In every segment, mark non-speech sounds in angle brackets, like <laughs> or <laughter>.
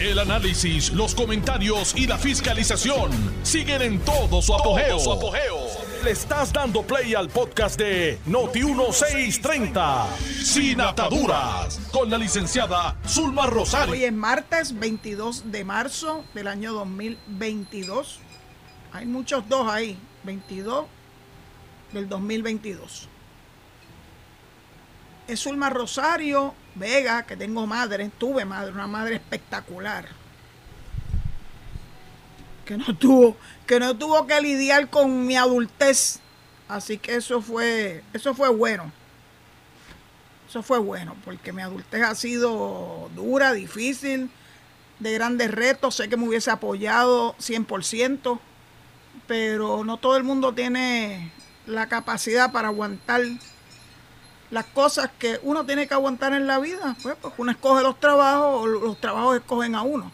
El análisis, los comentarios y la fiscalización siguen en todo su apogeo. Le estás dando play al podcast de Noti1630, Sin Ataduras, con la licenciada Zulma Rosario. Hoy es martes 22 de marzo del año 2022. Hay muchos dos ahí, 22 del 2022. Es Zulma Rosario Vega, que tengo madre, tuve madre, una madre espectacular. Que no tuvo, que no tuvo que lidiar con mi adultez. Así que eso fue, eso fue bueno. Eso fue bueno, porque mi adultez ha sido dura, difícil, de grandes retos. Sé que me hubiese apoyado 100%, pero no todo el mundo tiene la capacidad para aguantar las cosas que uno tiene que aguantar en la vida, pues porque uno escoge los trabajos o los trabajos escogen a uno.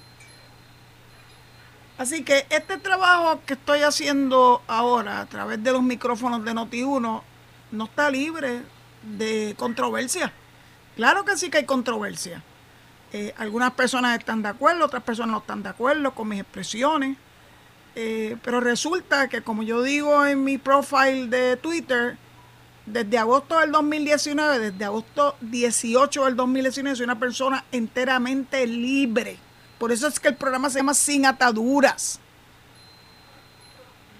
Así que este trabajo que estoy haciendo ahora a través de los micrófonos de Noti1 no está libre de controversia. Claro que sí que hay controversia. Eh, algunas personas están de acuerdo, otras personas no están de acuerdo con mis expresiones. Eh, pero resulta que como yo digo en mi profile de Twitter, desde agosto del 2019, desde agosto 18 del 2019, soy una persona enteramente libre. Por eso es que el programa se llama Sin Ataduras.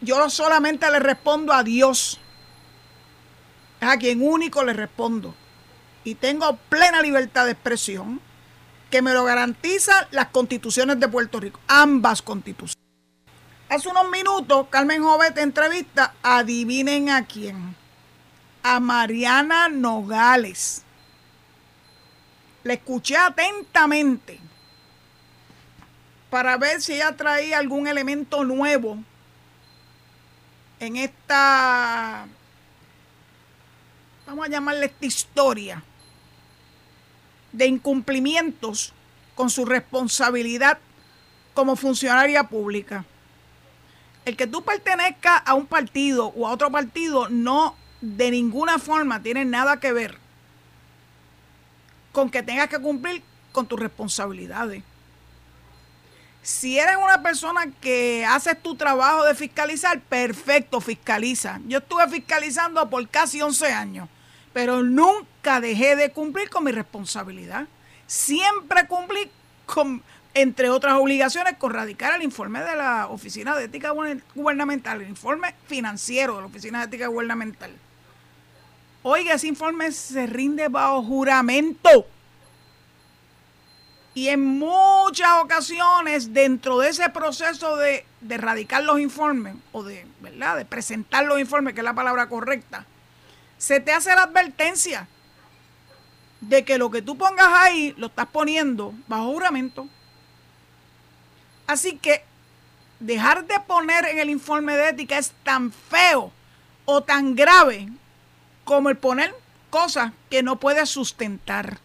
Yo solamente le respondo a Dios. Es a quien único le respondo. Y tengo plena libertad de expresión que me lo garantizan las constituciones de Puerto Rico, ambas constituciones. Hace unos minutos, Carmen Jovet entrevista, adivinen a quién a Mariana Nogales. Le escuché atentamente para ver si ella traía algún elemento nuevo en esta, vamos a llamarle esta historia de incumplimientos con su responsabilidad como funcionaria pública. El que tú pertenezcas a un partido o a otro partido no de ninguna forma tiene nada que ver con que tengas que cumplir con tus responsabilidades. Si eres una persona que haces tu trabajo de fiscalizar, perfecto, fiscaliza. Yo estuve fiscalizando por casi 11 años, pero nunca dejé de cumplir con mi responsabilidad. Siempre cumplí con, entre otras obligaciones, con radicar el informe de la Oficina de Ética Gubernamental, el informe financiero de la Oficina de Ética Gubernamental. Oiga, ese informe se rinde bajo juramento. Y en muchas ocasiones, dentro de ese proceso de, de radicar los informes, o de, ¿verdad? de presentar los informes, que es la palabra correcta, se te hace la advertencia de que lo que tú pongas ahí lo estás poniendo bajo juramento. Así que dejar de poner en el informe de ética es tan feo o tan grave como el poner cosas que no puede sustentar.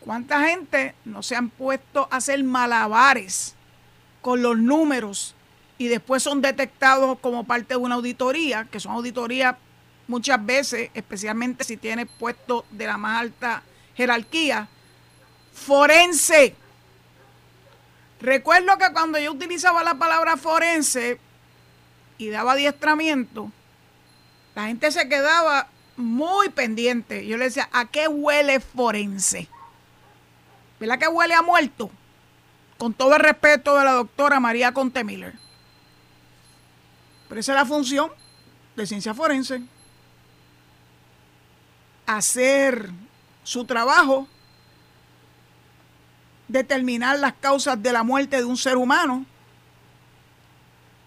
¿Cuánta gente no se han puesto a hacer malabares con los números y después son detectados como parte de una auditoría, que son auditorías muchas veces, especialmente si tiene puesto de la más alta jerarquía, forense? Recuerdo que cuando yo utilizaba la palabra forense y daba adiestramiento, la gente se quedaba muy pendiente. Yo le decía, ¿a qué huele forense? ¿Verdad que huele a muerto? Con todo el respeto de la doctora María Conte Miller. Pero esa es la función de ciencia forense. Hacer su trabajo, determinar las causas de la muerte de un ser humano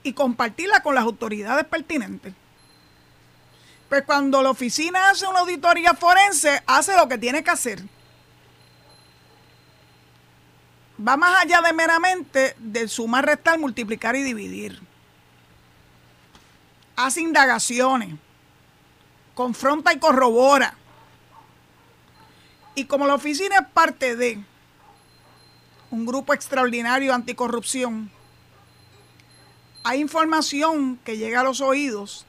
y compartirla con las autoridades pertinentes. Pues cuando la oficina hace una auditoría forense, hace lo que tiene que hacer. Va más allá de meramente de sumar, restar, multiplicar y dividir. Hace indagaciones, confronta y corrobora. Y como la oficina es parte de un grupo extraordinario anticorrupción, hay información que llega a los oídos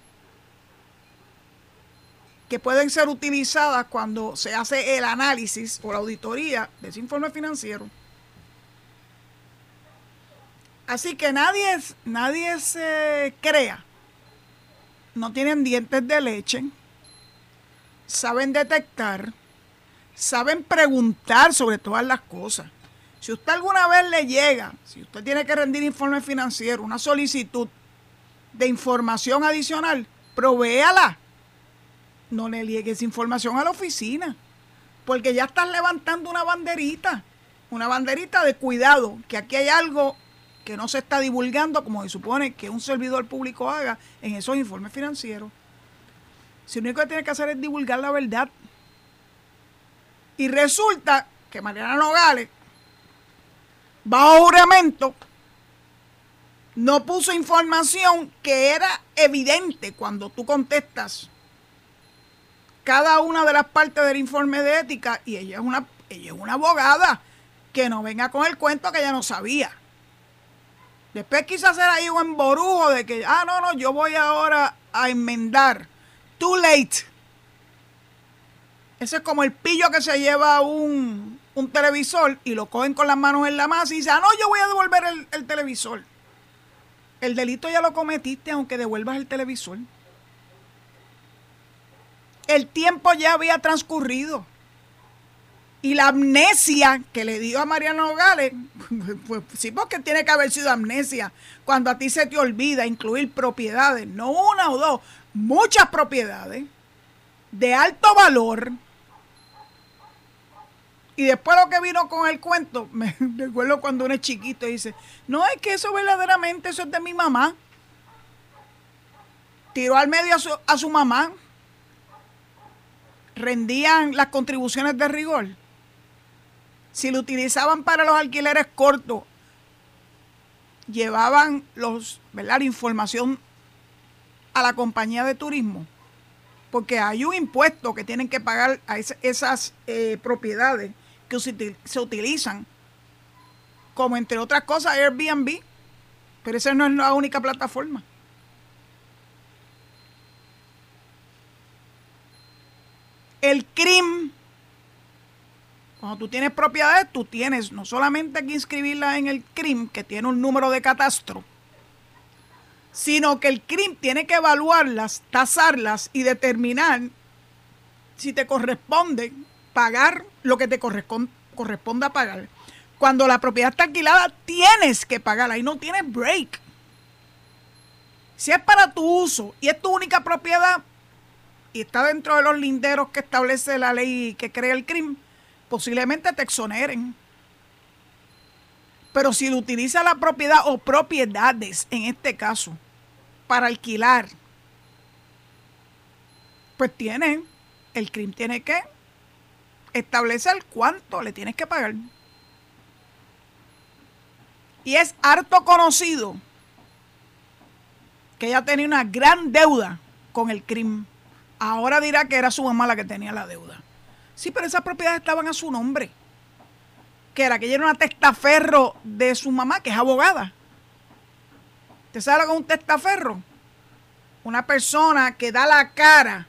que pueden ser utilizadas cuando se hace el análisis o la auditoría de ese informe financiero. Así que nadie, nadie se crea. No tienen dientes de leche. Saben detectar. Saben preguntar sobre todas las cosas. Si usted alguna vez le llega, si usted tiene que rendir informe financiero, una solicitud de información adicional, provéala. No le llegue información a la oficina, porque ya estás levantando una banderita, una banderita de cuidado, que aquí hay algo que no se está divulgando como se supone que un servidor público haga en esos informes financieros. Si lo único que tiene que hacer es divulgar la verdad. Y resulta que Mariana Nogales, bajo juramento, no puso información que era evidente cuando tú contestas cada una de las partes del informe de ética y ella es una, ella es una abogada que no venga con el cuento que ella no sabía. Después quiso hacer ahí un emborujo de que, ah, no, no, yo voy ahora a enmendar. Too late. Ese es como el pillo que se lleva un, un televisor y lo cogen con las manos en la masa y dice, ah, no, yo voy a devolver el, el televisor. El delito ya lo cometiste aunque devuelvas el televisor. El tiempo ya había transcurrido. Y la amnesia que le dio a Mariano Nogales, <laughs> pues sí, porque tiene que haber sido amnesia. Cuando a ti se te olvida incluir propiedades, no una o dos, muchas propiedades de alto valor. Y después lo que vino con el cuento, <laughs> me recuerdo cuando uno es chiquito y dice, no, es que eso verdaderamente, eso es de mi mamá. Tiró al medio a su, a su mamá. Rendían las contribuciones de rigor si lo utilizaban para los alquileres cortos, llevaban los, ¿verdad? la información a la compañía de turismo, porque hay un impuesto que tienen que pagar a esas eh, propiedades que se, utilizan, como entre otras cosas Airbnb, pero esa no es la única plataforma. El crimen cuando tú tienes propiedades, tú tienes no solamente que inscribirla en el CRIM, que tiene un número de catastro, sino que el CRIM tiene que evaluarlas, tasarlas y determinar si te corresponde pagar lo que te corresponda pagar. Cuando la propiedad está alquilada, tienes que pagarla y no tienes break. Si es para tu uso y es tu única propiedad y está dentro de los linderos que establece la ley que crea el CRIM, posiblemente te exoneren. Pero si utiliza la propiedad o propiedades, en este caso, para alquilar, pues tiene, el crimen tiene que establecer cuánto le tienes que pagar. Y es harto conocido que ella tenía una gran deuda con el crimen. Ahora dirá que era su mamá la que tenía la deuda. Sí, pero esas propiedades estaban a su nombre. Que era que ella era una testaferro de su mamá, que es abogada. ¿Usted sabe lo que es un testaferro? Una persona que da la cara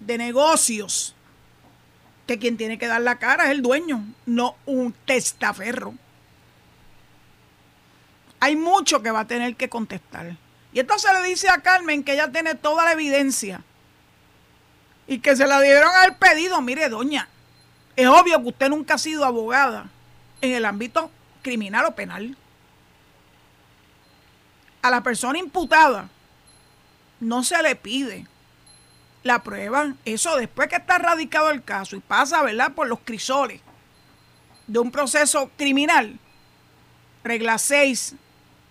de negocios. Que quien tiene que dar la cara es el dueño, no un testaferro. Hay mucho que va a tener que contestar. Y entonces le dice a Carmen que ella tiene toda la evidencia y que se la dieron al pedido. Mire, doña, es obvio que usted nunca ha sido abogada en el ámbito criminal o penal. A la persona imputada no se le pide la prueba. Eso después que está radicado el caso y pasa, ¿verdad?, por los crisoles de un proceso criminal, regla 6,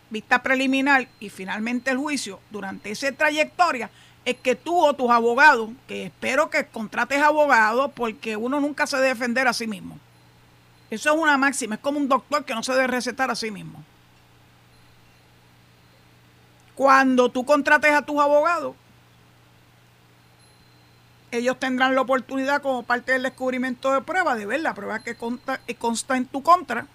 vista preliminar y finalmente el juicio, durante esa trayectoria, es que tú o tus abogados, que espero que contrates abogados porque uno nunca se debe defender a sí mismo. Eso es una máxima, es como un doctor que no se debe recetar a sí mismo. Cuando tú contrates a tus abogados, ellos tendrán la oportunidad como parte del descubrimiento de prueba de ver la prueba que consta, que consta en tu contra.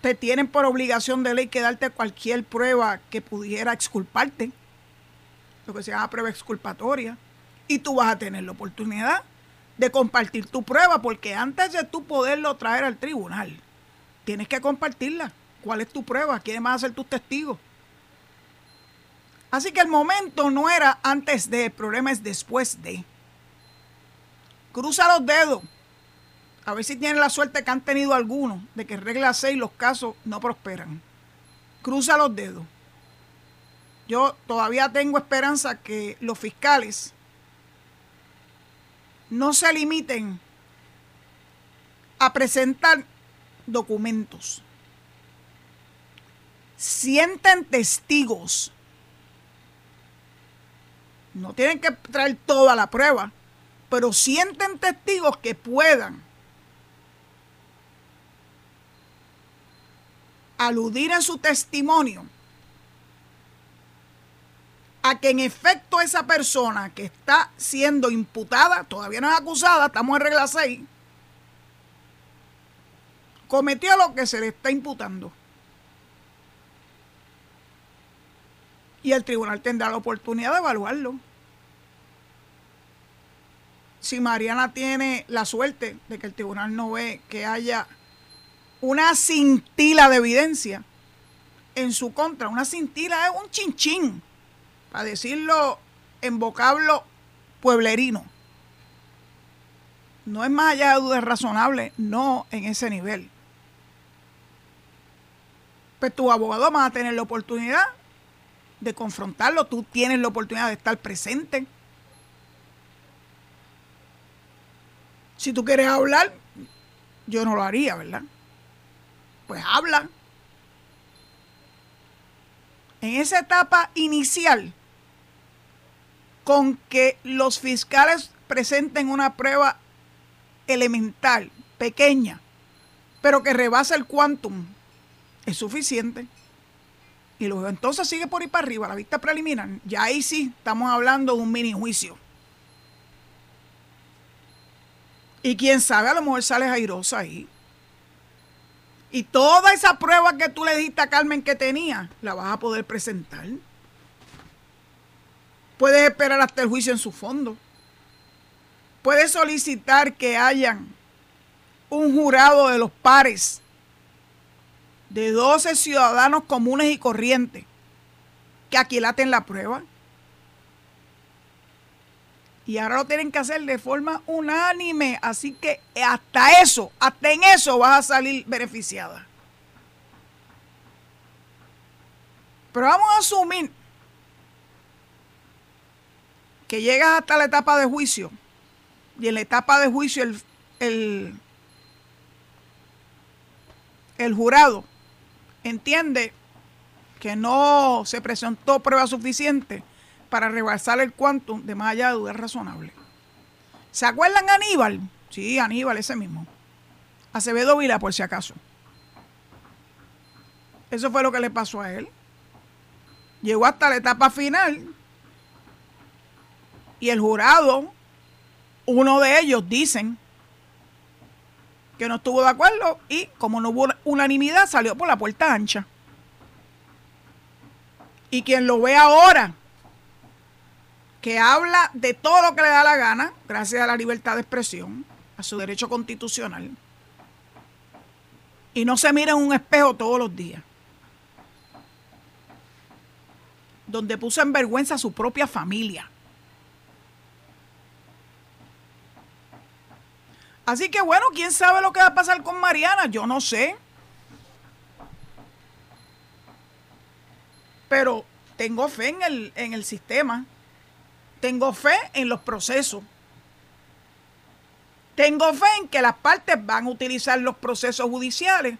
Te tienen por obligación de ley que darte cualquier prueba que pudiera exculparte que se llama prueba exculpatoria, y tú vas a tener la oportunidad de compartir tu prueba, porque antes de tú poderlo traer al tribunal, tienes que compartirla ¿Cuál es tu prueba? ¿Quiénes van a ser tus testigos? Así que el momento no era antes de, el problema es después de. Cruza los dedos. A ver si tienen la suerte que han tenido algunos de que regla 6 los casos no prosperan. Cruza los dedos. Yo todavía tengo esperanza que los fiscales no se limiten a presentar documentos. Sienten testigos. No tienen que traer toda la prueba, pero sienten testigos que puedan aludir en su testimonio a que en efecto esa persona que está siendo imputada, todavía no es acusada, estamos en regla 6, cometió lo que se le está imputando. Y el tribunal tendrá la oportunidad de evaluarlo. Si Mariana tiene la suerte de que el tribunal no ve que haya una cintila de evidencia en su contra, una cintila es un chinchín para decirlo en vocablo pueblerino. No es más allá de dudas razonables, no en ese nivel. Pues tu abogado va a tener la oportunidad de confrontarlo, tú tienes la oportunidad de estar presente. Si tú quieres hablar, yo no lo haría, ¿verdad? Pues habla. En esa etapa inicial, con que los fiscales presenten una prueba elemental, pequeña, pero que rebasa el quantum, es suficiente. Y luego entonces sigue por ahí para arriba, la vista preliminar. Ya ahí sí estamos hablando de un mini juicio. Y quién sabe, a lo mejor sale airosa ahí. Y toda esa prueba que tú le diste a Carmen que tenía, la vas a poder presentar. Puedes esperar hasta el juicio en su fondo. Puedes solicitar que hayan un jurado de los pares de 12 ciudadanos comunes y corrientes que aquilaten la prueba. Y ahora lo tienen que hacer de forma unánime. Así que hasta eso, hasta en eso vas a salir beneficiada. Pero vamos a asumir que llegas hasta la etapa de juicio y en la etapa de juicio el, el, el jurado entiende que no se presentó prueba suficiente para rebasar el quantum de más allá de dudas razonables. ¿Se acuerdan Aníbal? Sí, Aníbal, ese mismo. Acevedo Vila, por si acaso. Eso fue lo que le pasó a él. Llegó hasta la etapa final y el jurado, uno de ellos dicen que no estuvo de acuerdo y como no hubo unanimidad salió por la puerta ancha. Y quien lo ve ahora, que habla de todo lo que le da la gana, gracias a la libertad de expresión, a su derecho constitucional, y no se mira en un espejo todos los días, donde puso en vergüenza a su propia familia, Así que bueno, ¿quién sabe lo que va a pasar con Mariana? Yo no sé. Pero tengo fe en el, en el sistema. Tengo fe en los procesos. Tengo fe en que las partes van a utilizar los procesos judiciales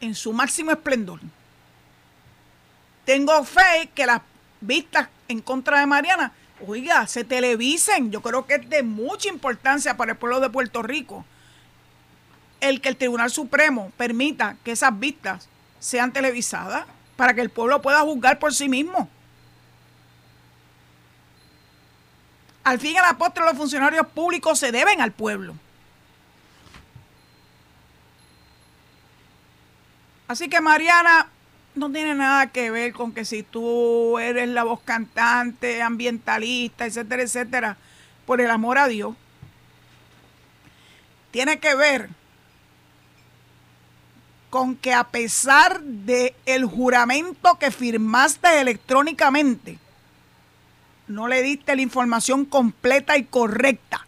en su máximo esplendor. Tengo fe que las vistas en contra de Mariana oiga, se televisen. Yo creo que es de mucha importancia para el pueblo de Puerto Rico el que el Tribunal Supremo permita que esas vistas sean televisadas para que el pueblo pueda juzgar por sí mismo. Al fin y al apóstol, los funcionarios públicos se deben al pueblo. Así que Mariana, no tiene nada que ver con que si tú eres la voz cantante, ambientalista, etcétera, etcétera, por el amor a Dios. Tiene que ver con que a pesar de el juramento que firmaste electrónicamente, no le diste la información completa y correcta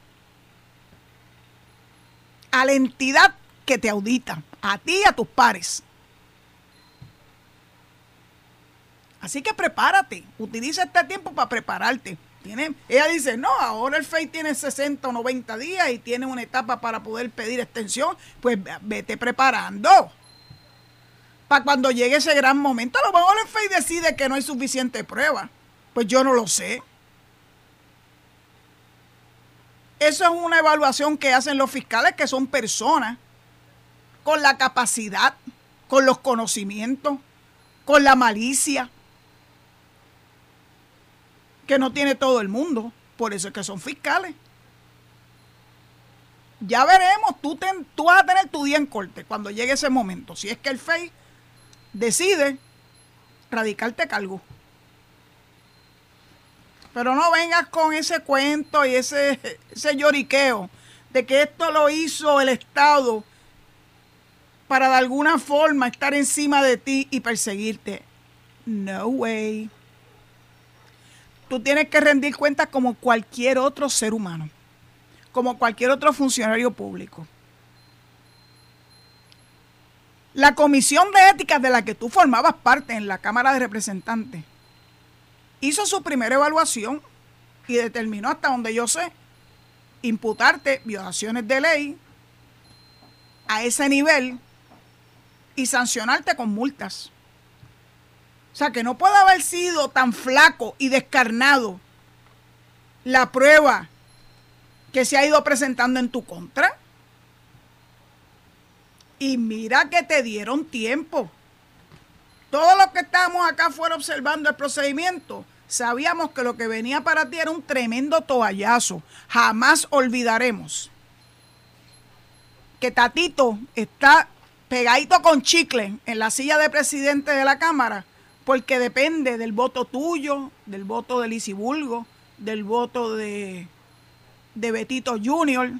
a la entidad que te audita, a ti y a tus pares. Así que prepárate, utiliza este tiempo para prepararte. Tiene, ella dice, no, ahora el FEI tiene 60 o 90 días y tiene una etapa para poder pedir extensión, pues vete preparando. Para cuando llegue ese gran momento, a lo mejor el FEI decide que no hay suficiente prueba. Pues yo no lo sé. Eso es una evaluación que hacen los fiscales, que son personas con la capacidad, con los conocimientos, con la malicia que no tiene todo el mundo. Por eso es que son fiscales. Ya veremos, tú, tú vas a tener tu día en corte cuando llegue ese momento. Si es que el FEI decide radicarte cargo. Pero no vengas con ese cuento y ese, ese lloriqueo de que esto lo hizo el Estado para de alguna forma estar encima de ti y perseguirte. No way tú tienes que rendir cuentas como cualquier otro ser humano, como cualquier otro funcionario público. La comisión de ética de la que tú formabas parte en la Cámara de Representantes hizo su primera evaluación y determinó hasta donde yo sé imputarte violaciones de ley a ese nivel y sancionarte con multas. O sea, que no puede haber sido tan flaco y descarnado la prueba que se ha ido presentando en tu contra. Y mira que te dieron tiempo. Todos los que estábamos acá fuera observando el procedimiento, sabíamos que lo que venía para ti era un tremendo toallazo. Jamás olvidaremos que Tatito está pegadito con chicle en la silla de presidente de la Cámara porque depende del voto tuyo, del voto de Lisibulgo, del voto de, de Betito Junior.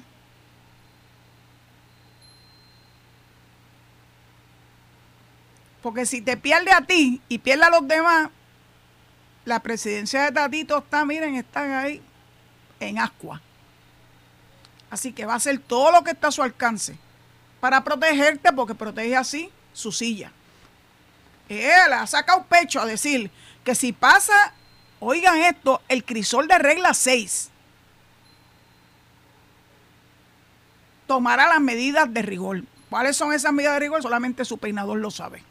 Porque si te pierde a ti y pierde a los demás, la presidencia de Tatito está, miren, están ahí en ascua. Así que va a hacer todo lo que está a su alcance para protegerte, porque protege así su silla. Él ha sacado pecho a decir que si pasa, oigan esto, el crisol de regla 6 tomará las medidas de rigor. ¿Cuáles son esas medidas de rigor? Solamente su peinador lo sabe.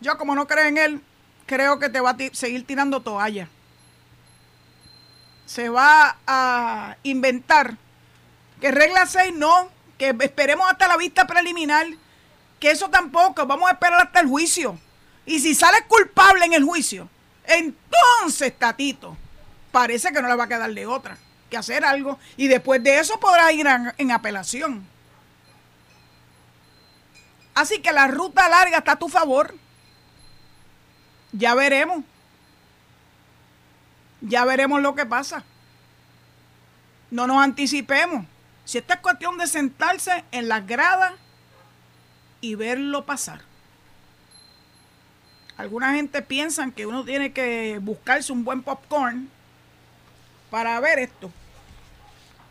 Yo como no creo en él, creo que te va a seguir tirando toalla. Se va a inventar que regla 6 no, que esperemos hasta la vista preliminar que eso tampoco, vamos a esperar hasta el juicio. Y si sale culpable en el juicio, entonces, Tatito, parece que no le va a quedar de otra que hacer algo. Y después de eso podrá ir en, apelación. Así que la ruta larga está a tu favor. Ya veremos. Ya veremos lo que pasa. No nos anticipemos. Si esta es cuestión de sentarse en las gradas y verlo pasar. Alguna gente piensa que uno tiene que buscarse un buen popcorn para ver esto.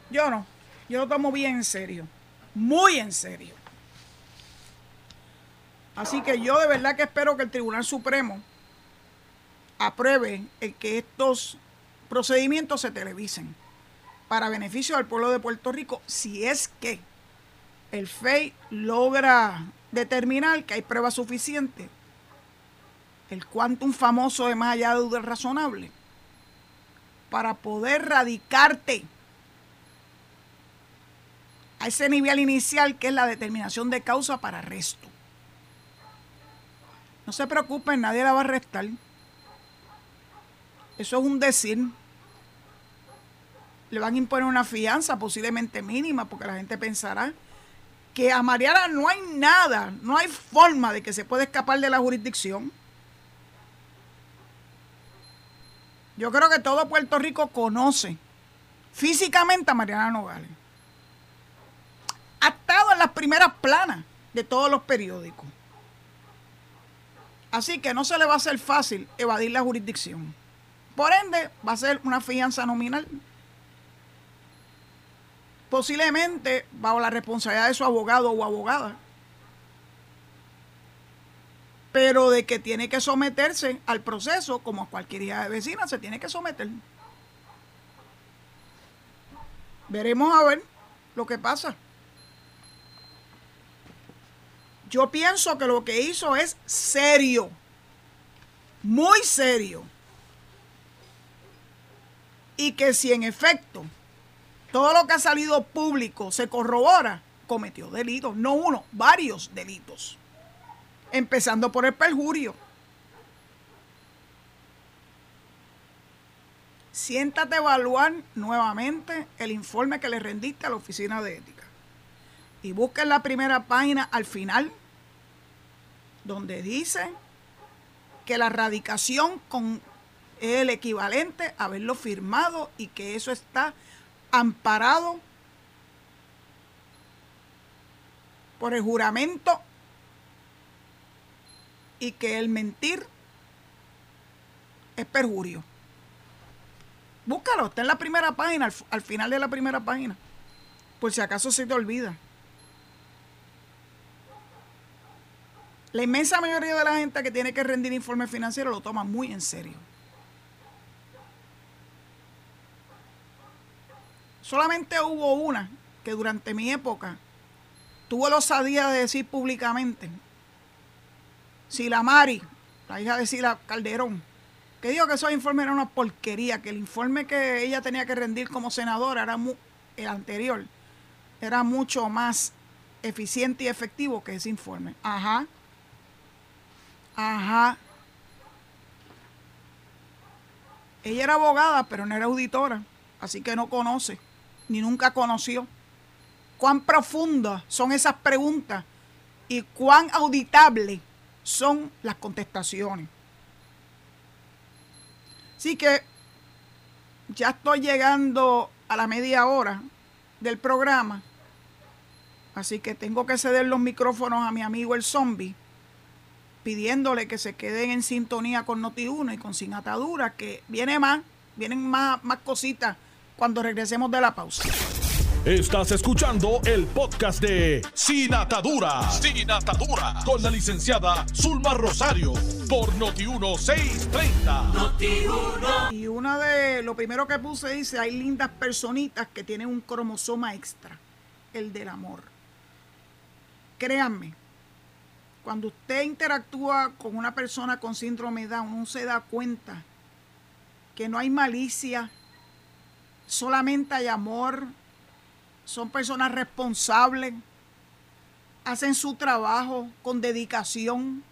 Yo no, yo lo tomo bien en serio, muy en serio. Así que yo de verdad que espero que el Tribunal Supremo apruebe el que estos procedimientos se televisen para beneficio del pueblo de Puerto Rico, si es que el FEI logra determinar que hay pruebas suficientes, el quantum famoso de más allá de razonable, para poder radicarte a ese nivel inicial que es la determinación de causa para arresto. No se preocupen, nadie la va a arrestar. Eso es un decir. Le van a imponer una fianza posiblemente mínima porque la gente pensará que a Mariana no hay nada, no hay forma de que se pueda escapar de la jurisdicción. Yo creo que todo Puerto Rico conoce físicamente a Mariana Nogales. Ha estado en las primeras planas de todos los periódicos. Así que no se le va a hacer fácil evadir la jurisdicción. Por ende, va a ser una fianza nominal. Posiblemente bajo la responsabilidad de su abogado o abogada. Pero de que tiene que someterse al proceso, como a cualquier hija de vecina, se tiene que someter. Veremos a ver lo que pasa. Yo pienso que lo que hizo es serio, muy serio. Y que si en efecto todo lo que ha salido público se corrobora, cometió delitos, no uno, varios delitos. Empezando por el perjurio. Siéntate a evaluar nuevamente el informe que le rendiste a la oficina de ética. Y busca en la primera página al final, donde dice que la radicación con el equivalente a haberlo firmado y que eso está amparado por el juramento y que el mentir es perjurio. Búscalo, está en la primera página, al, final de la primera página, por si acaso se te olvida. La inmensa mayoría de la gente que tiene que rendir informe financiero lo toma muy en serio. Solamente hubo una que durante mi época tuvo la osadía de decir públicamente, Sila Mari, la hija de Sila Calderón, que dijo que esos informes eran una porquería, que el informe que ella tenía que rendir como senadora era el anterior, era mucho más eficiente y efectivo que ese informe. Ajá. Ajá. Ella era abogada, pero no era auditora, así que no conoce, ni nunca conoció. Cuán profundas son esas preguntas y cuán auditables son las contestaciones. Así que ya estoy llegando a la media hora del programa. Así que tengo que ceder los micrófonos a mi amigo el zombie, pidiéndole que se queden en sintonía con Noti1 y con Sin Atadura, que viene más, vienen más, más cositas cuando regresemos de la pausa. Estás escuchando el podcast de Sin Atadura. Sin Atadura. Con la licenciada Zulma Rosario. Por Noti1630. Noti1. Y una de. Lo primero que puse dice: hay lindas personitas que tienen un cromosoma extra. El del amor. Créanme. Cuando usted interactúa con una persona con síndrome Down, uno se da cuenta que no hay malicia, solamente hay amor, son personas responsables, hacen su trabajo con dedicación.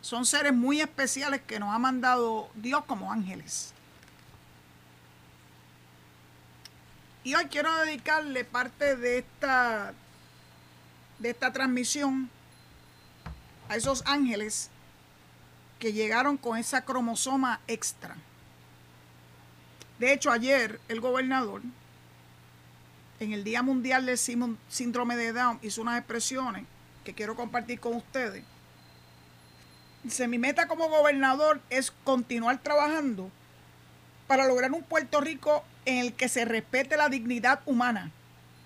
Son seres muy especiales que nos ha mandado Dios como ángeles. Y hoy quiero dedicarle parte de esta, de esta transmisión a esos ángeles que llegaron con esa cromosoma extra. De hecho, ayer el gobernador en el Día Mundial del Síndrome de Down hizo unas expresiones que quiero compartir con ustedes. Dice, mi meta como gobernador es continuar trabajando para lograr un Puerto Rico en el que se respete la dignidad humana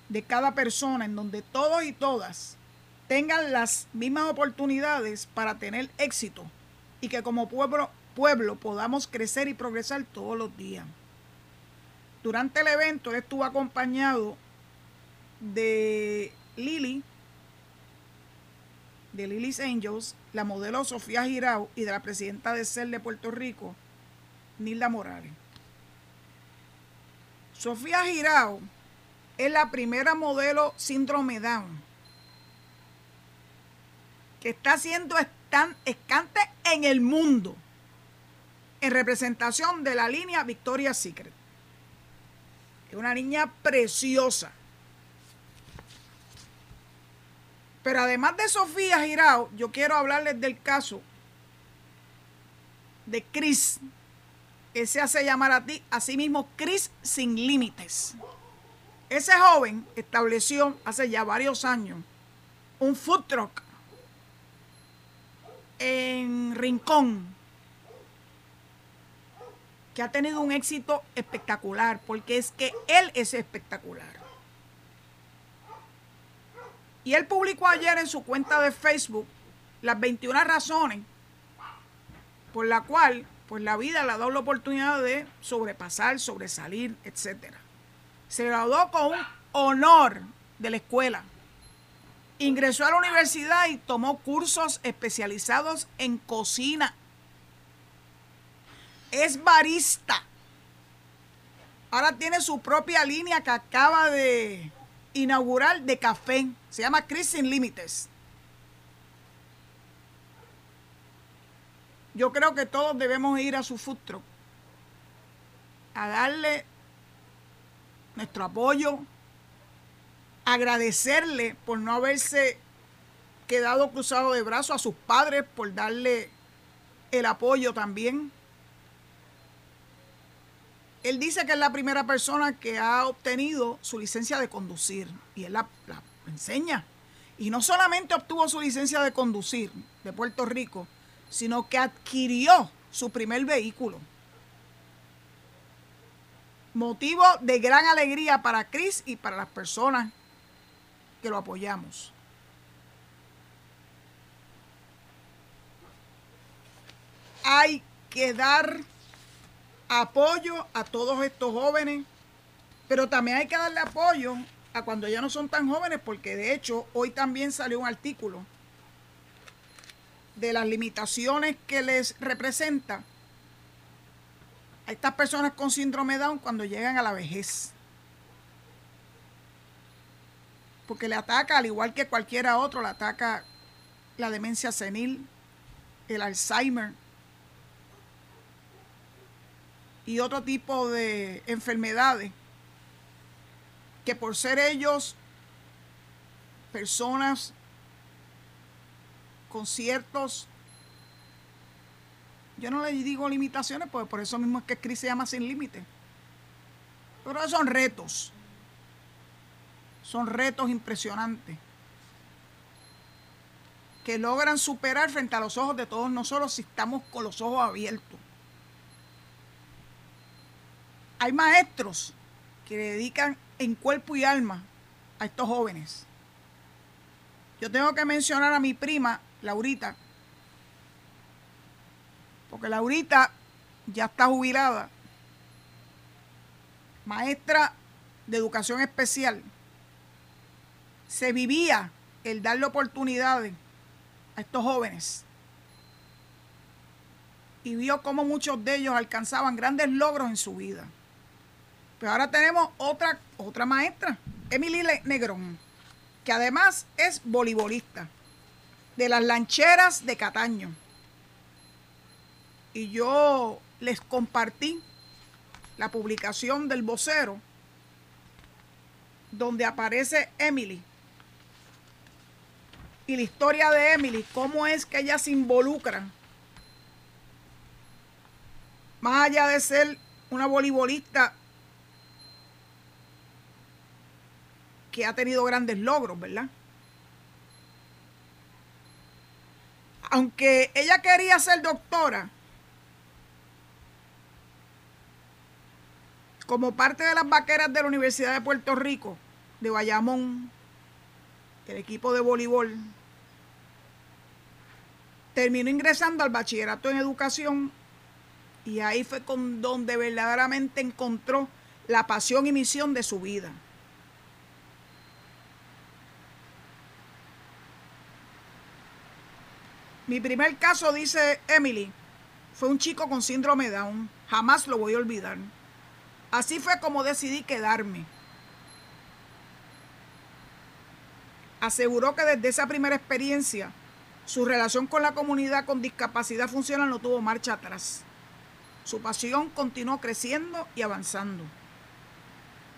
de cada persona, en donde todos y todas tengan las mismas oportunidades para tener éxito y que como pueblo, pueblo podamos crecer y progresar todos los días. Durante el evento estuvo acompañado de Lily, de Lily's Angels, la modelo Sofía Girao y de la presidenta de CEL de Puerto Rico, Nilda Morales. Sofía Girao es la primera modelo síndrome Down que está haciendo escante en el mundo en representación de la línea Victoria's Secret. Es una niña preciosa. Pero además de Sofía Girao, yo quiero hablarles del caso de Chris. Él se hace llamar a ti, a sí mismo Chris sin límites. Ese joven estableció hace ya varios años un food truck en Rincón ha tenido un éxito espectacular, porque es que él es espectacular. Y él publicó ayer en su cuenta de Facebook las 21 razones por la cual pues la vida le ha dado la oportunidad de sobrepasar, sobresalir, etc. Se graduó con un honor de la escuela. Ingresó a la universidad y tomó cursos especializados en cocina. Es barista. Ahora tiene su propia línea que acaba de inaugurar de café. Se llama Chris Sin Límites. Yo creo que todos debemos ir a su food truck a darle nuestro apoyo, agradecerle por no haberse quedado cruzado de brazos a sus padres, por darle el apoyo también. Él dice que es la primera persona que ha obtenido su licencia de conducir y él la, enseña. Y no solamente obtuvo su licencia de conducir de Puerto Rico, sino que adquirió su primer vehículo. Motivo de gran alegría para Chris y para las personas que lo apoyamos. Hay que dar apoyo a todos estos jóvenes, pero también hay que darle apoyo a cuando ya no son tan jóvenes, porque de hecho hoy también salió un artículo de las limitaciones que les representa a estas personas con síndrome Down cuando llegan a la vejez. Porque le ataca, al igual que cualquiera otro, le ataca la demencia senil, el Alzheimer y otro tipo de enfermedades que por ser ellos personas conciertos. Yo no le digo limitaciones, porque por eso mismo es que Cris se llama Sin Límite. Pero son retos. Son retos impresionantes. Que logran superar frente a los ojos de todos nosotros si estamos con los ojos abiertos. Hay maestros que dedican en cuerpo y alma a estos jóvenes. Yo tengo que mencionar a mi prima, Laurita, porque Laurita ya está jubilada, maestra de educación especial. Se vivía el darle oportunidades a estos jóvenes y vio cómo muchos de ellos alcanzaban grandes logros en su vida. Pero ahora tenemos otra, otra maestra, Emily Negrón, que además es voleibolista de las lancheras de Cataño. Y yo les compartí la publicación del vocero donde aparece Emily y la historia de Emily, cómo es que ella se involucra, más allá de ser una voleibolista que ha tenido grandes logros, ¿verdad? aunque ella quería ser doctora, como parte de las vaqueras de la Universidad de Puerto Rico, de Bayamón, el equipo de voleibol, terminó ingresando al bachillerato en educación y ahí fue con donde verdaderamente encontró la pasión y misión de su vida. Mi primer caso, dice Emily, fue un chico con síndrome Down. Jamás lo voy a olvidar. Así fue como decidí quedarme. Aseguró que desde esa primera experiencia, su relación con la comunidad con discapacidad funcional no tuvo marcha atrás. Su pasión continuó creciendo y avanzando.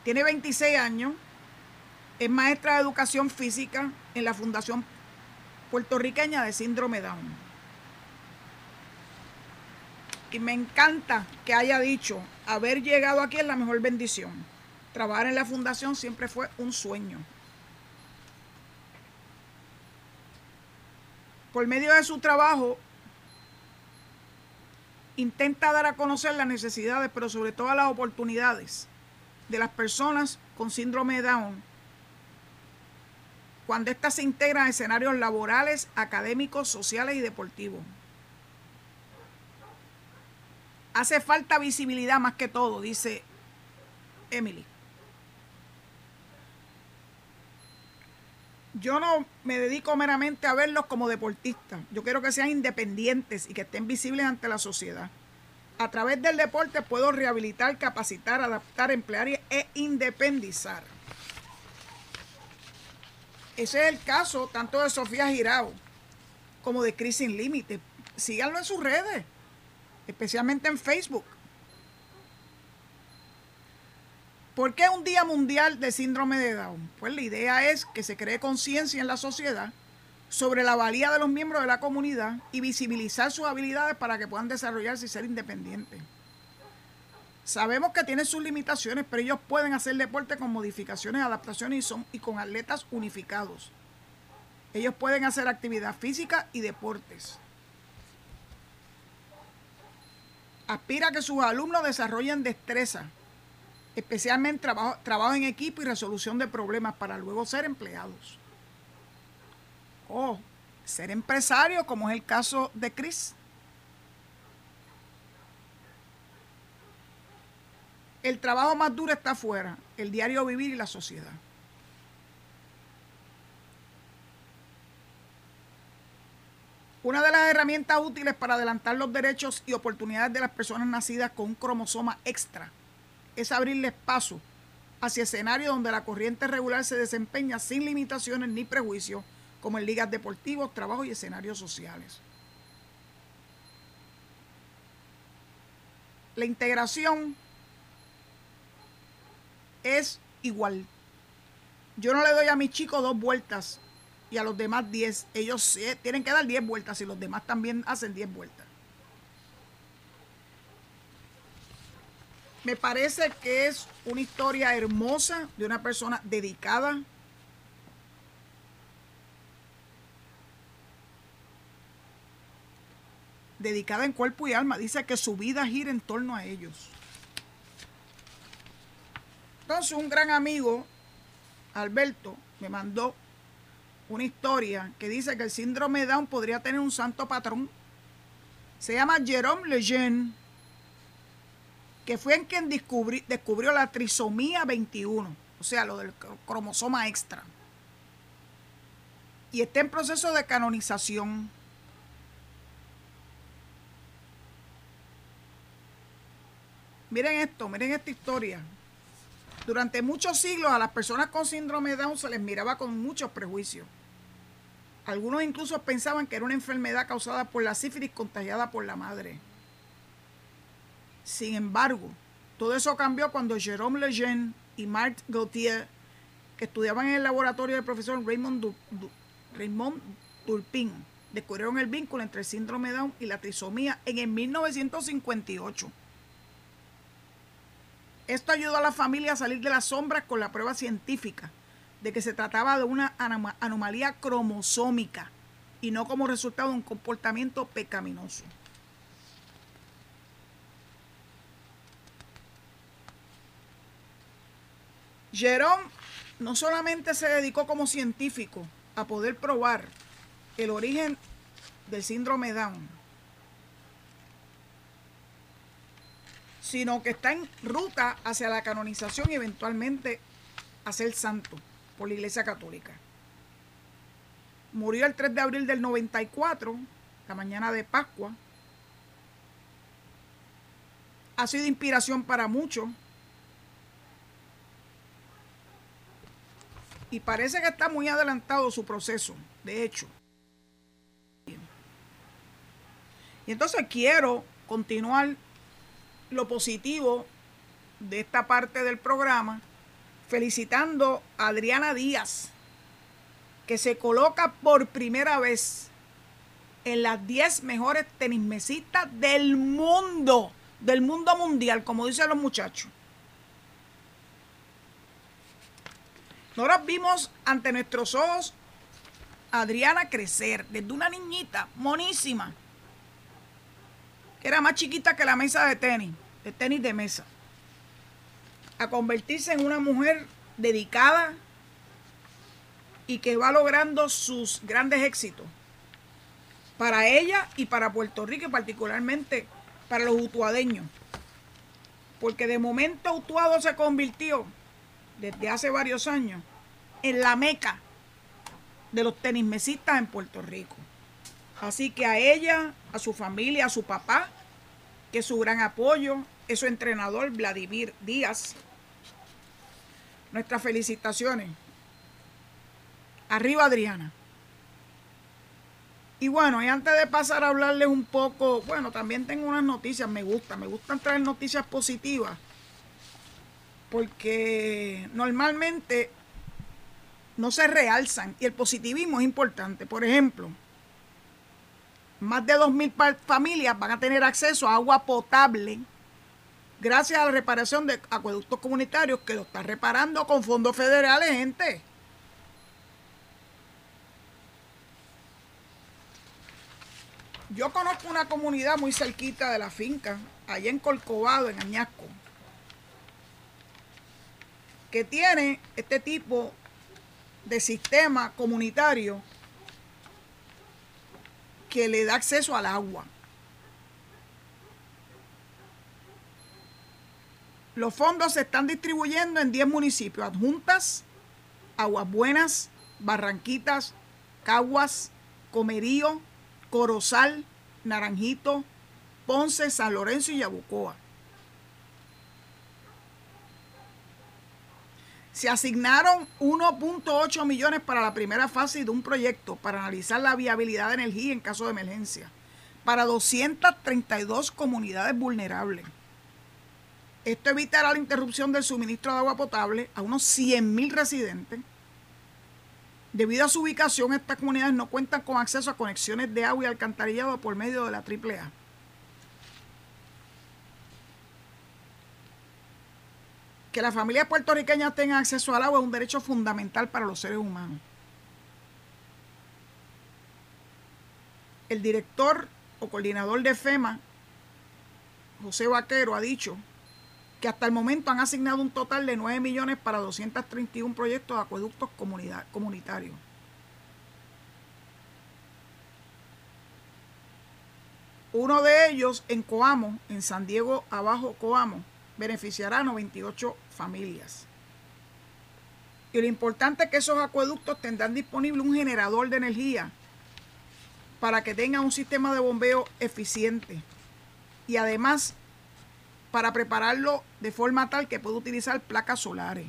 Tiene 26 años, es maestra de educación física en la Fundación puertorriqueña de síndrome Down. Y me encanta que haya dicho, haber llegado aquí es la mejor bendición. Trabajar en la fundación siempre fue un sueño. por medio de su trabajo, intenta dar a conocer las necesidades, pero sobre todo las oportunidades de las personas con síndrome de Down cuando éstas se integran a escenarios laborales, académicos, sociales y deportivos. Hace falta visibilidad más que todo, dice Emily. Yo no me dedico meramente a verlos como deportistas. Yo quiero que sean independientes y que estén visibles ante la sociedad. A través del deporte puedo rehabilitar, capacitar, adaptar, emplear e independizar. Ese es el caso tanto de Sofía Girao como de Cris Sin Límite. Síganlo en sus redes, especialmente en Facebook. ¿Por qué un Día Mundial de Síndrome de Down? Pues la idea es que se cree conciencia en la sociedad sobre la valía de los miembros de la comunidad y visibilizar sus habilidades para que puedan desarrollarse y ser independientes. Sabemos que tienen sus limitaciones, pero ellos pueden hacer deporte con modificaciones, adaptaciones y, son, y con atletas unificados. Ellos pueden hacer actividad física y deportes. Aspira a que sus alumnos desarrollen destreza, especialmente trabajo, trabajo en equipo y resolución de problemas para luego ser empleados. O ser empresario, como es el caso de Chris. El trabajo más duro está afuera, el diario vivir y la sociedad. Una de las herramientas útiles para adelantar los derechos y oportunidades de las personas nacidas con un cromosoma extra es abrirles paso hacia escenarios donde la corriente regular se desempeña sin limitaciones ni prejuicios, como en ligas deportivos, trabajos y escenarios sociales. La integración es igual. Yo no le doy a mis chicos dos vueltas y a los demás diez. Ellos tienen que dar diez vueltas y los demás también hacen diez vueltas. Me parece que es una historia hermosa de una persona dedicada. Dedicada en cuerpo y alma. Dice que su vida gira en torno a ellos. Entonces un gran amigo, Alberto, me mandó una historia que dice que el síndrome Down podría tener un santo patrón. Se llama Jerome Lejeune, que fue en quien descubrió la trisomía 21, o sea, lo del cromosoma extra. Y está en proceso de canonización. Miren esto, miren esta historia. Durante muchos siglos a las personas con síndrome de Down se les miraba con muchos prejuicios. Algunos incluso pensaban que era una enfermedad causada por la sífilis contagiada por la madre. Sin embargo, todo eso cambió cuando Jerome Lejeune y Marc Gauthier, que estudiaban en el laboratorio del profesor Raymond, Raymond Turpin, descubrieron el vínculo entre el síndrome Down y la trisomía en el 1958. Esto ayudó a la familia a salir de las sombras con la prueba científica de que se trataba de una anomalía cromosómica y no como resultado de un comportamiento pecaminoso. Jerome no solamente se dedicó como científico a poder probar el origen del síndrome Down, sino que está en ruta hacia la canonización y eventualmente a ser santo por la Iglesia Católica. Murió el 3 de abril del 94, la mañana de Pascua. Ha sido inspiración para muchos. Y parece que está muy adelantado su proceso, de hecho. Y entonces quiero continuar lo positivo de esta parte del programa, felicitando a Adriana Díaz, que se coloca por primera vez en las 10 mejores tenismesistas del mundo, del mundo mundial, como dicen los muchachos. Nosotros vimos ante nuestros ojos a Adriana crecer desde una niñita monísima, que era más chiquita que la mesa de tenis, de tenis de mesa, a convertirse en una mujer dedicada y que va logrando sus grandes éxitos para ella y para Puerto Rico y particularmente para los utuadeños. Porque de momento Utuado se convirtió, desde hace varios años, en la meca de los tenismesistas en Puerto Rico. Así que a ella, a su familia, a su papá, que es su gran apoyo, es su entrenador Vladimir Díaz. Nuestras felicitaciones. Arriba Adriana. Y bueno, y antes de pasar a hablarles un poco, bueno, también tengo unas noticias, me gustan, me gustan traer noticias positivas, porque normalmente no se realzan y el positivismo es importante. Por ejemplo, más de 2.000 familias van a tener acceso a agua potable gracias a la reparación de acueductos comunitarios que lo está reparando con fondos federales, gente. Yo conozco una comunidad muy cerquita de la finca, allá en Corcovado, en Añasco, que tiene este tipo de sistema comunitario que le da acceso al agua. Los fondos se están distribuyendo en 10 municipios, adjuntas, Aguas Buenas, Barranquitas, Caguas, Comerío, Corozal, Naranjito, Ponce, San Lorenzo y Yabucoa. Se asignaron 1.8 millones para la primera fase de un proyecto para analizar la viabilidad de energía en caso de emergencia para 232 comunidades vulnerables. Esto evitará la interrupción del suministro de agua potable a unos 100.000 residentes Debido a su ubicación, estas comunidades no cuentan con acceso a conexiones de agua y alcantarillado por medio de la AAA. Que las familias puertorriqueñas tengan acceso al agua es un derecho fundamental para los seres humanos. El director o coordinador de FEMA, José Vaquero, ha dicho que hasta el momento han asignado un total de 9 millones para 231 proyectos de acueductos comunitarios. Uno de ellos en Coamo, en San Diego Abajo Coamo, beneficiará a 98 familias. Y lo importante es que esos acueductos tendrán disponible un generador de energía para que tengan un sistema de bombeo eficiente. Y además para prepararlo de forma tal que pueda utilizar placas solares.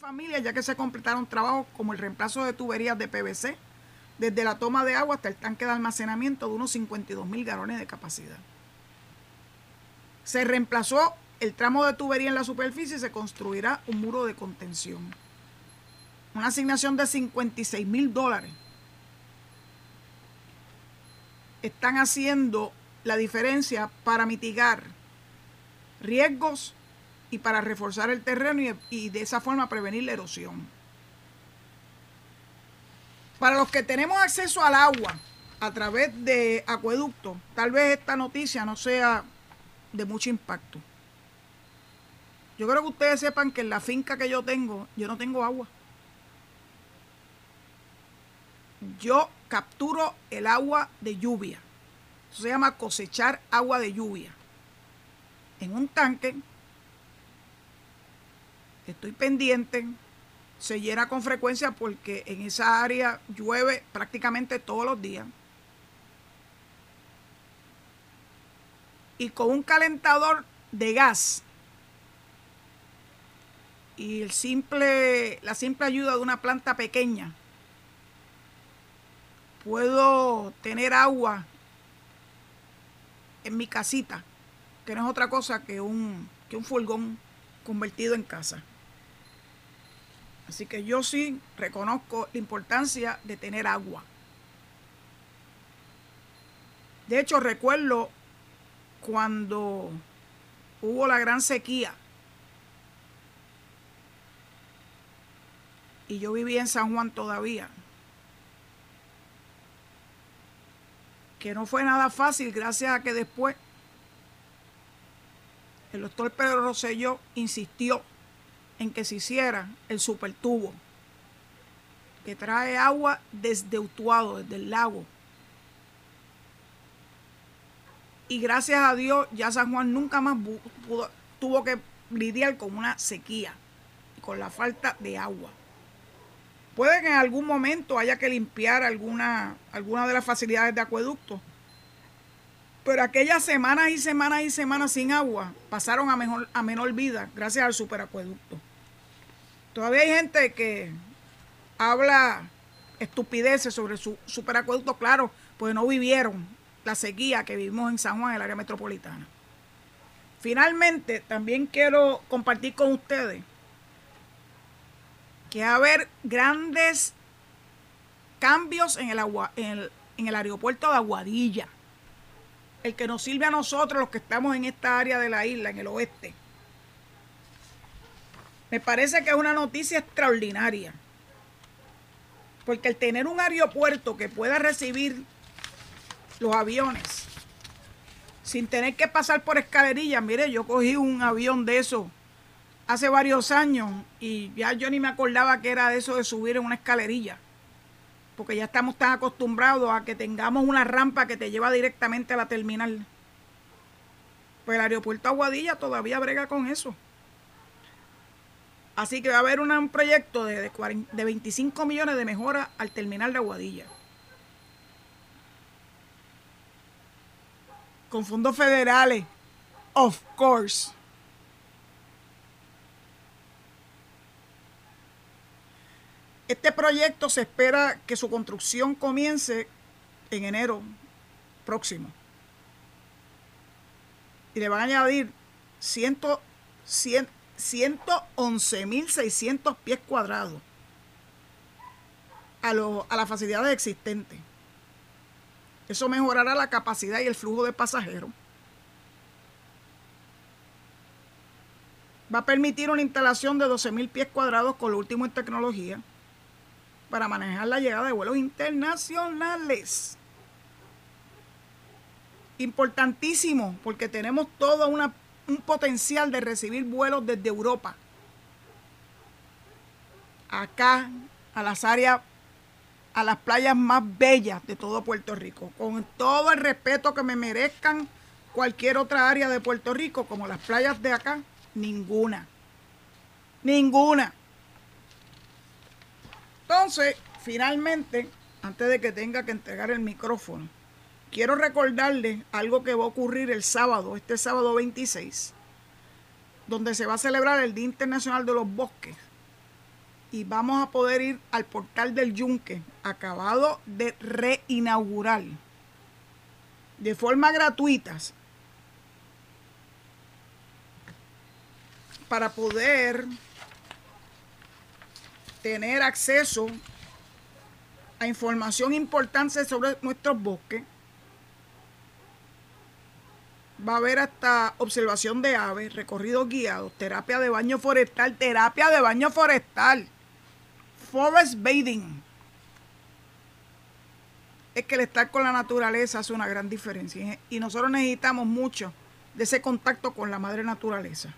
familias ya que se completaron trabajos como el reemplazo de tuberías de PVC desde la toma de agua hasta el tanque de almacenamiento de unos 52 mil galones de capacidad. Se reemplazó el tramo de tubería en la superficie y se construirá un muro de contención una asignación de 56 mil dólares, están haciendo la diferencia para mitigar riesgos y para reforzar el terreno y, y, de esa forma prevenir la erosión. Para los que tenemos acceso al agua a través de acueductos, tal vez esta noticia no sea de mucho impacto. Yo creo que ustedes sepan que en la finca que yo tengo, yo no tengo agua. yo capturo el agua de lluvia. Eso se llama cosechar agua de lluvia. En un tanque, estoy pendiente, se llena con frecuencia porque en esa área llueve prácticamente todos los días. Y con un calentador de gas y el simple, la simple ayuda de una planta pequeña puedo tener agua en mi casita, que no es otra cosa que un, que un furgón convertido en casa. Así que yo sí reconozco la importancia de tener agua. De hecho, recuerdo cuando hubo la gran sequía. Y yo vivía en San Juan todavía. Que no fue nada fácil gracias a que después el doctor Pedro Rosselló insistió en que se hiciera el supertubo que trae agua desde Utuado, desde el lago. Y gracias a Dios ya San Juan nunca más tuvo que lidiar con una sequía, con la falta de agua. Puede que en algún momento haya que limpiar alguna, alguna de las facilidades de acueducto, pero aquellas semanas y semanas y semanas sin agua pasaron a, mejor, a menor vida gracias al superacueducto. Todavía hay gente que habla estupideces sobre su superacueducto, claro, pues no vivieron la sequía que vivimos en San Juan, el área metropolitana. Finalmente, también quiero compartir con ustedes que va a haber grandes cambios en el, agua, en el, en el aeropuerto de Aguadilla, el que nos sirve a nosotros los que estamos en esta área de la isla, en el oeste. Me parece que es una noticia extraordinaria, porque el tener un aeropuerto que pueda recibir los aviones sin tener que pasar por escalerillas. Mire, yo cogí un avión de eso hace varios años y ya yo ni me acordaba que era de eso de subir en una escalerilla. Porque ya estamos tan acostumbrados a que tengamos una rampa que te lleva directamente a la terminal. Pues el aeropuerto Aguadilla todavía brega con eso. Así que va a haber un proyecto de, de, de 25 millones de mejora al terminal de Aguadilla. con fondos federales, of course. Este proyecto se espera que su construcción comience en enero próximo. Y le van a añadir 111.600 pies cuadrados a, a las facilidades existentes. Eso mejorará la capacidad y el flujo de pasajeros. Va a permitir una instalación de 12.000 pies cuadrados con lo último en tecnología para manejar la llegada de vuelos internacionales. Importantísimo, porque tenemos todo un potencial de recibir vuelos desde Europa. Acá, a las áreas a las playas más bellas de todo Puerto Rico, con todo el respeto que me merezcan cualquier otra área de Puerto Rico, como las playas de acá, ninguna. Ninguna. Entonces, finalmente, antes de que tenga que entregar el micrófono, quiero recordarles algo que va a ocurrir el sábado, este sábado 26, donde se va a celebrar el Día Internacional de los Bosques y vamos a poder ir al portal del Yunque, acabado de reinaugurar, de forma gratuita, para poder tener acceso a información importante sobre nuestros bosques. Va a haber hasta observación de aves, recorridos guiados, terapia de baño forestal, terapia de baño forestal forest bathing es que el estar con la naturaleza hace una gran diferencia y nosotros necesitamos mucho de ese contacto con la madre naturaleza.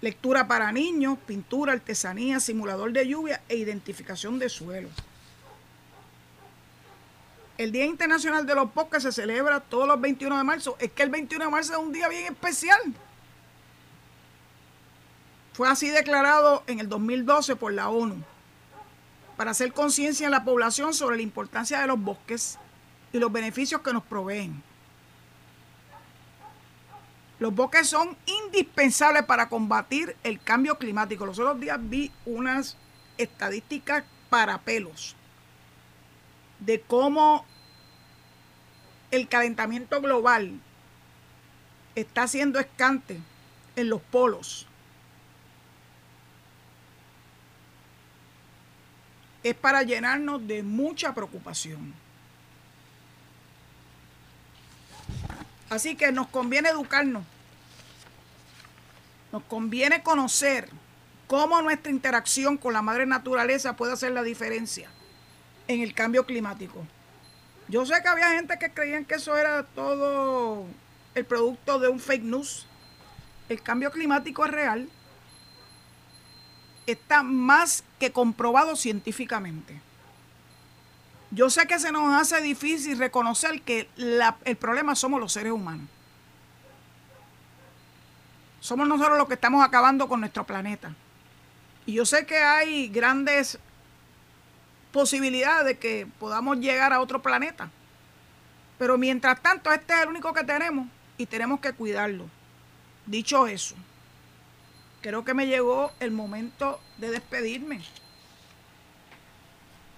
Lectura para niños, pintura, artesanía, simulador de lluvia e identificación de suelo. El Día Internacional de los Bosques se celebra todos los 21 de marzo. Es que el 21 de marzo es un día bien especial. Fue así declarado en el 2012 por la ONU para hacer conciencia en la población sobre la importancia de los bosques y los beneficios que nos proveen. Los bosques son indispensables para combatir el cambio climático. Los otros días vi unas estadísticas para pelos de cómo el calentamiento global está siendo escante en los polos es para llenarnos de mucha preocupación. Así que nos conviene educarnos. Nos conviene conocer cómo nuestra interacción con la madre naturaleza puede hacer la diferencia en el cambio climático. Yo sé que había gente que creían que eso era todo el producto de un fake news. El cambio climático es real. Está más que comprobado científicamente. Yo sé que se nos hace difícil reconocer que el problema somos los seres humanos. Somos nosotros los que estamos acabando con nuestro planeta. Y yo sé que hay grandes posibilidades de que podamos llegar a otro planeta. Pero mientras tanto, este es el único que tenemos y tenemos que cuidarlo. Dicho eso, creo que me llegó el momento de despedirme.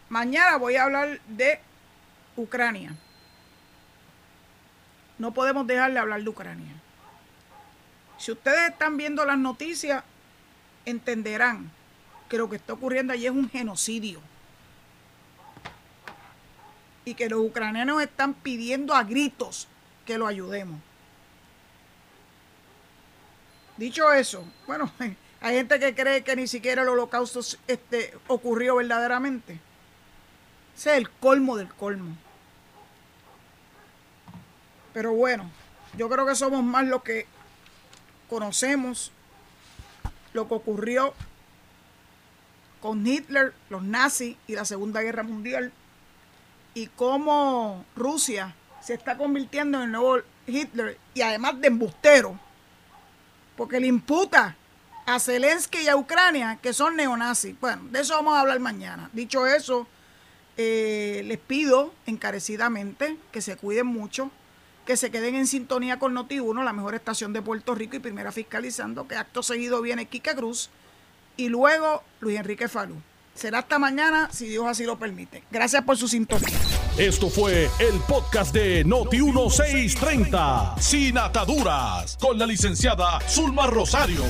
Mañana voy a hablar de Ucrania. No podemos dejar de hablar de Ucrania. Si ustedes están viendo las noticias, entenderán que lo que está ocurriendo allí es un genocidio. Y que los ucranianos están pidiendo a gritos que lo ayudemos. Dicho eso, bueno, <laughs> hay gente que cree que ni siquiera el holocausto este, ocurrió verdaderamente. Ese es el colmo del colmo. Pero bueno, yo creo que somos más lo que conocemos lo que ocurrió con Hitler, los nazis y la Segunda Guerra Mundial y cómo Rusia se está convirtiendo en el nuevo Hitler y además de embustero, porque le imputa a Zelensky y a Ucrania que son neonazis. Bueno, de eso vamos a hablar mañana. Dicho eso, eh, les pido encarecidamente que se cuiden mucho, que se queden en sintonía con Noti1, la mejor estación de Puerto Rico y primera fiscalizando, que acto seguido viene Kika Cruz y luego Luis Enrique Falú. Será hasta mañana, si Dios así lo permite. Gracias por su sintonía. Esto fue el podcast de Noti1630, sin ataduras, con la licenciada Zulma Rosario.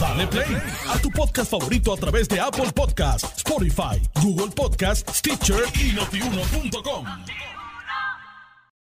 Dale play a tu podcast favorito a través de Apple Podcasts, Spotify, Google Podcasts, Stitcher y notiuno.com.